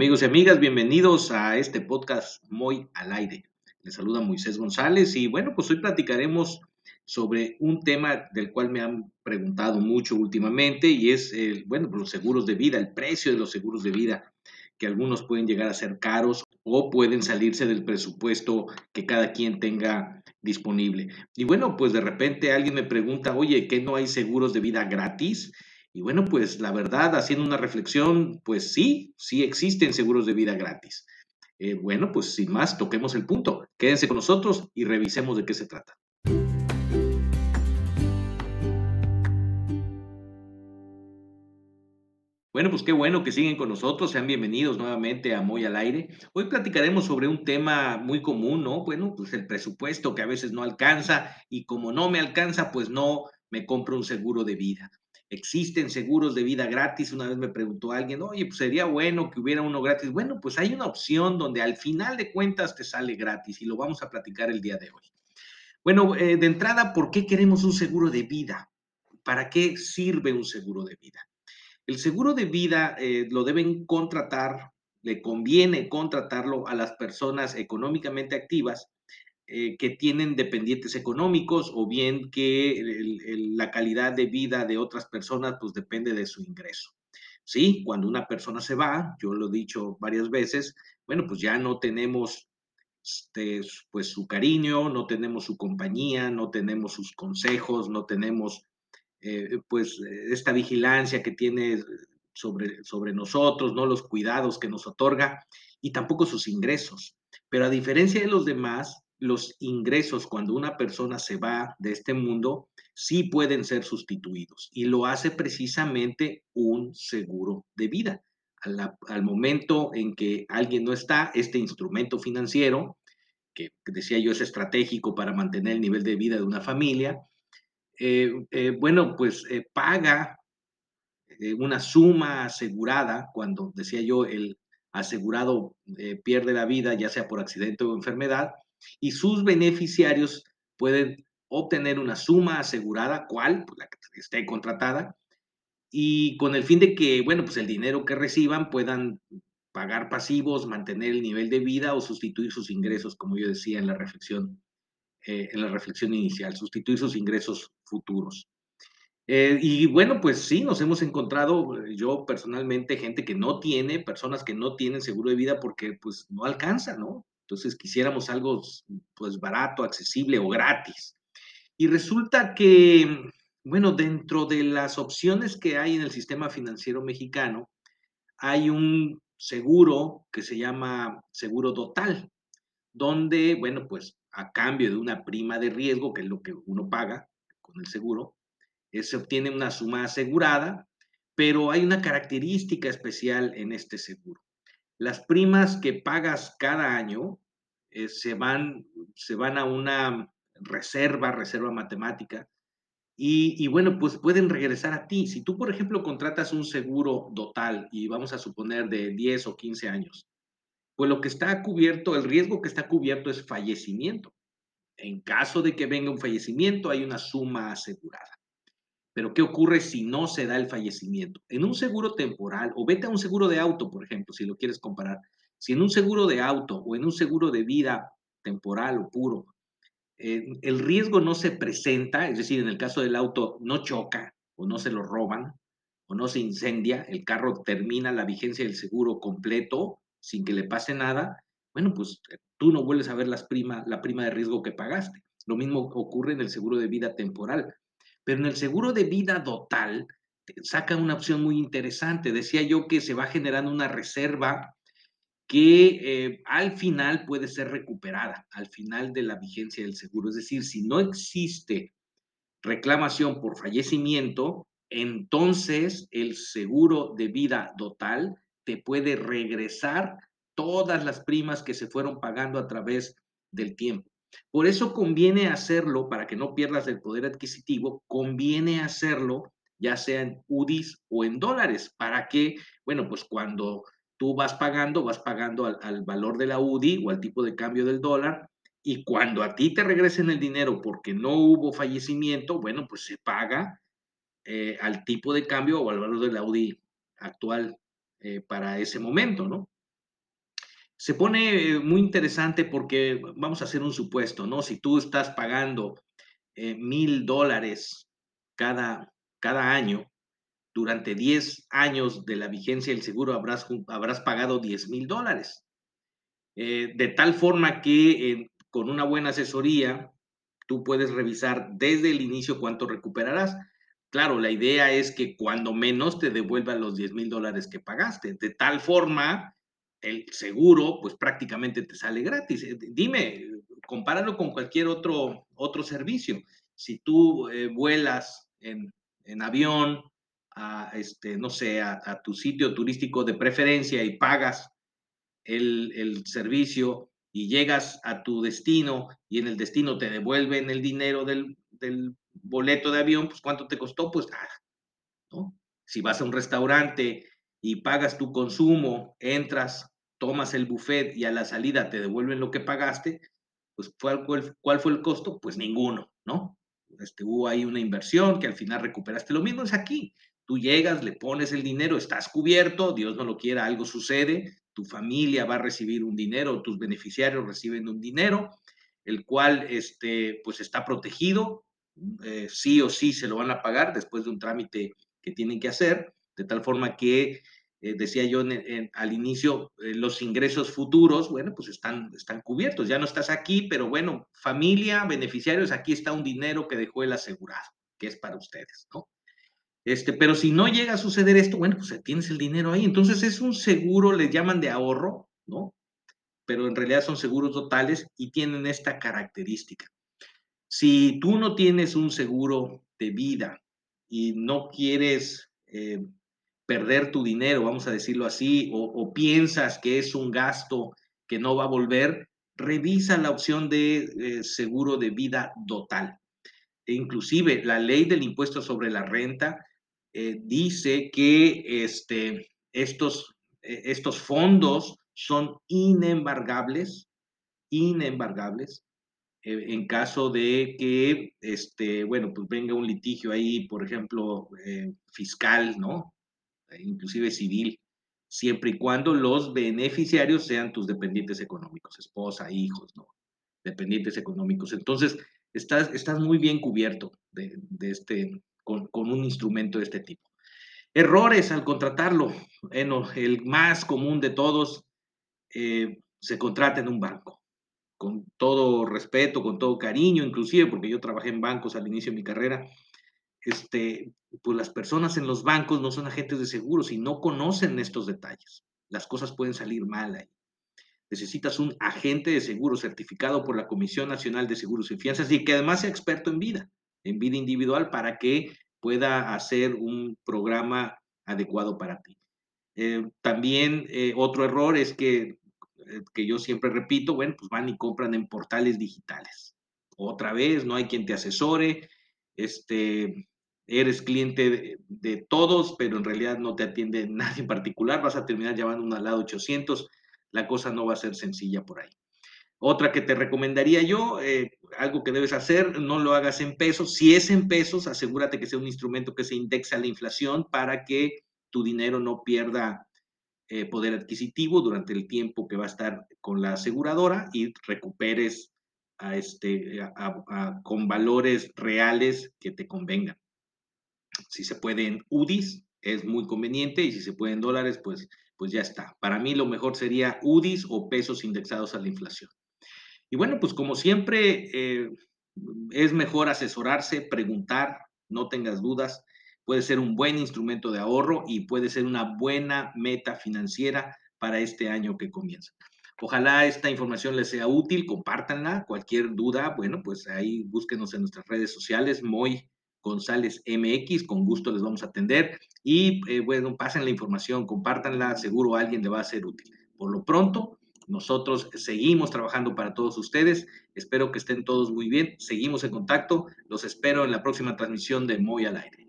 Amigos y amigas, bienvenidos a este podcast Muy al aire. Les saluda Moisés González y bueno, pues hoy platicaremos sobre un tema del cual me han preguntado mucho últimamente y es, el, bueno, los seguros de vida, el precio de los seguros de vida, que algunos pueden llegar a ser caros o pueden salirse del presupuesto que cada quien tenga disponible. Y bueno, pues de repente alguien me pregunta, oye, ¿qué no hay seguros de vida gratis? Y bueno, pues la verdad, haciendo una reflexión, pues sí, sí existen seguros de vida gratis. Eh, bueno, pues sin más, toquemos el punto. Quédense con nosotros y revisemos de qué se trata. Bueno, pues qué bueno que siguen con nosotros. Sean bienvenidos nuevamente a Moy al Aire. Hoy platicaremos sobre un tema muy común, ¿no? Bueno, pues el presupuesto que a veces no alcanza y como no me alcanza, pues no me compro un seguro de vida. Existen seguros de vida gratis. Una vez me preguntó alguien, oye, pues sería bueno que hubiera uno gratis. Bueno, pues hay una opción donde al final de cuentas te sale gratis y lo vamos a platicar el día de hoy. Bueno, eh, de entrada, ¿por qué queremos un seguro de vida? ¿Para qué sirve un seguro de vida? El seguro de vida eh, lo deben contratar, le conviene contratarlo a las personas económicamente activas eh, que tienen dependientes económicos o bien que la calidad de vida de otras personas pues depende de su ingreso. Sí, cuando una persona se va, yo lo he dicho varias veces, bueno, pues ya no tenemos este, pues su cariño, no tenemos su compañía, no tenemos sus consejos, no tenemos eh, pues esta vigilancia que tiene sobre, sobre nosotros, no los cuidados que nos otorga y tampoco sus ingresos. Pero a diferencia de los demás, los ingresos cuando una persona se va de este mundo sí pueden ser sustituidos y lo hace precisamente un seguro de vida. Al, momento en que alguien no está, este instrumento financiero, que, decía yo es estratégico para mantener el nivel de vida de una familia, eh, eh, bueno, pues eh, paga una suma asegurada cuando, decía yo, el asegurado pierde la vida, ya sea por accidente o enfermedad, y sus beneficiarios pueden obtener una suma asegurada, cual, pues, la que esté contratada, y con el fin de que, bueno, pues el dinero que reciban puedan pagar pasivos, mantener el nivel de vida o sustituir sus ingresos, como yo decía en la reflexión, eh, en la reflexión inicial, sustituir sus ingresos futuros. Eh, y bueno, pues sí, nos hemos encontrado, eh, yo personalmente, gente que no tiene, personas que no tienen seguro de vida porque pues no alcanza, ¿no? Entonces quisiéramos algo pues barato, accesible o gratis. Y resulta que, bueno, dentro de las opciones que hay en el sistema financiero mexicano, hay un seguro que se llama seguro total, donde, bueno, pues a cambio de una prima de riesgo, que es lo que uno paga con el seguro, eh, se obtiene una suma asegurada, pero hay una característica especial en este seguro las primas que pagas cada año eh, se, van, se van a una reserva, reserva matemática, y, y, bueno, pues pueden regresar a ti. Si tú, por ejemplo, contratas un seguro total y vamos a suponer de 10 o 15 años, pues lo que está cubierto, el riesgo que está cubierto es fallecimiento. En caso de que venga un fallecimiento, hay una suma asegurada. Pero ¿qué ocurre si no se da el fallecimiento? En un seguro temporal, o vete a un seguro de auto, por ejemplo, si lo quieres comparar. Si en un seguro de auto o en un seguro de vida temporal o puro, eh, el riesgo no se presenta, es decir, en el caso del auto no choca o no se lo roban o no se incendia, el carro termina la vigencia del seguro completo sin que le pase nada, bueno, pues tú no vuelves a ver las prima, la prima de riesgo que pagaste. Lo mismo ocurre en el seguro de vida temporal. Pero en el seguro de vida total saca una opción muy interesante. Decía yo que se va generando una reserva que eh, al final puede ser recuperada, al final de la vigencia del seguro. Es decir, si no existe reclamación por fallecimiento, entonces el seguro de vida total te puede regresar todas las primas que se fueron pagando a través del tiempo. Por eso conviene hacerlo, para que no pierdas el poder adquisitivo, conviene hacerlo ya sea en UDIs o en dólares, para que, bueno, pues cuando tú vas pagando, vas pagando al, valor de la UDI o al tipo de cambio del dólar, y cuando a ti te regresen el dinero porque no hubo fallecimiento, bueno, pues se paga eh, al tipo de cambio o al valor de la UDI actual eh, para ese momento, ¿no? Se pone muy interesante porque vamos a hacer un supuesto, ¿no? Si tú estás pagando eh, mil dólares cada, cada año, durante 10 años de la vigencia del seguro habrás, habrás pagado 10 mil dólares. Eh, de tal forma que eh, con una buena asesoría tú puedes revisar desde el inicio cuánto recuperarás. Claro, la idea es que cuando menos te devuelvan los 10 mil dólares que pagaste. De tal forma el seguro pues prácticamente te sale gratis. Eh, dime, compáralo con cualquier otro, otro servicio. Si tú eh, vuelas en, en, avión a, este, no sé, a, tu sitio turístico de preferencia y pagas el, el servicio y llegas a tu destino y en el destino te devuelven el dinero del, del boleto de avión, pues ¿cuánto te costó? Pues nada, ¿no? Si vas a un restaurante y pagas tu consumo, entras, tomas el buffet y a la salida te devuelven lo que pagaste, pues ¿cuál, fue el costo? Pues ninguno, ¿no? Este, hubo ahí una inversión que al final recuperaste. Lo mismo es aquí. Tú llegas, le pones el dinero, estás cubierto, Dios no lo quiera, algo sucede, tu familia va a recibir un dinero, tus beneficiarios reciben un dinero, el cual este, pues está protegido, eh, sí o sí se lo van a pagar después de un trámite que tienen que hacer, de tal forma que, eh, decía yo al inicio, eh, los ingresos futuros, bueno, pues están, están cubiertos, ya no estás aquí, pero bueno, familia, beneficiarios, aquí está un dinero que dejó el asegurado, que es para ustedes, ¿no? Este, pero si no llega a suceder esto, bueno, pues tienes el dinero ahí. Entonces es un seguro, le llaman de ahorro, ¿no? Pero en realidad son seguros totales y tienen esta característica. Si tú no tienes un seguro de vida y no quieres eh, perder tu dinero, vamos a decirlo así, o, piensas que es un gasto que no va a volver, revisa la opción de eh, seguro de vida total. E inclusive la ley del impuesto sobre la renta eh, dice que este, estos, estos fondos son inembargables, inembargables, eh, en caso de que, este, bueno, pues venga un litigio ahí, por ejemplo, fiscal, ¿no? E inclusive civil, siempre y cuando los beneficiarios sean tus dependientes económicos, esposa, hijos, ¿no? Dependientes económicos. Entonces, estás, estás muy bien cubierto de, de este, con, con, un instrumento de este tipo. Errores al contratarlo. Bueno, el más común de todos, eh, se contrata en un banco con todo respeto, con todo cariño, inclusive porque yo trabajé en bancos al inicio de mi carrera, este, pues las personas en los bancos no son agentes de seguros y no conocen estos detalles. Las cosas pueden salir mal ahí. Necesitas un agente de seguros certificado por la Comisión Nacional de Seguros y Fianzas y que además sea experto en vida, en vida individual, para que pueda hacer un programa adecuado para ti. Eh, también eh, otro error es que eh, que yo siempre repito, bueno, pues van y compran en portales digitales. Otra vez, no hay quien te asesore, este, eres cliente de, todos, pero en realidad no te atiende nadie en particular, vas a terminar llevando un al lado 800, la cosa no va a ser sencilla por ahí. Otra que te recomendaría yo, eh, algo que debes hacer, no lo hagas en pesos. Si es en pesos, asegúrate que sea un instrumento que se indexa a la inflación para que tu dinero no pierda eh, poder adquisitivo durante el tiempo que va a estar con la aseguradora y recuperes este, con valores reales que te convengan. Si se puede en UDIs, es muy conveniente y si se puede en dólares, pues, pues ya está. Para mí lo mejor sería UDIs o pesos indexados a la inflación. Y bueno, pues como siempre, eh, es mejor asesorarse, preguntar, no tengas dudas puede ser un buen instrumento de ahorro y puede ser una buena meta financiera para este año que comienza. Ojalá esta información les sea útil, compártanla. Cualquier duda, bueno, pues ahí búsquenos en nuestras redes sociales, Moy González MX, con gusto les vamos a atender. Y eh, bueno, pasen la información, compártanla, seguro a alguien le va a ser útil. Por lo pronto, nosotros seguimos trabajando para todos ustedes. Espero que estén todos muy bien. Seguimos en contacto. Los espero en la próxima transmisión de Moy al aire.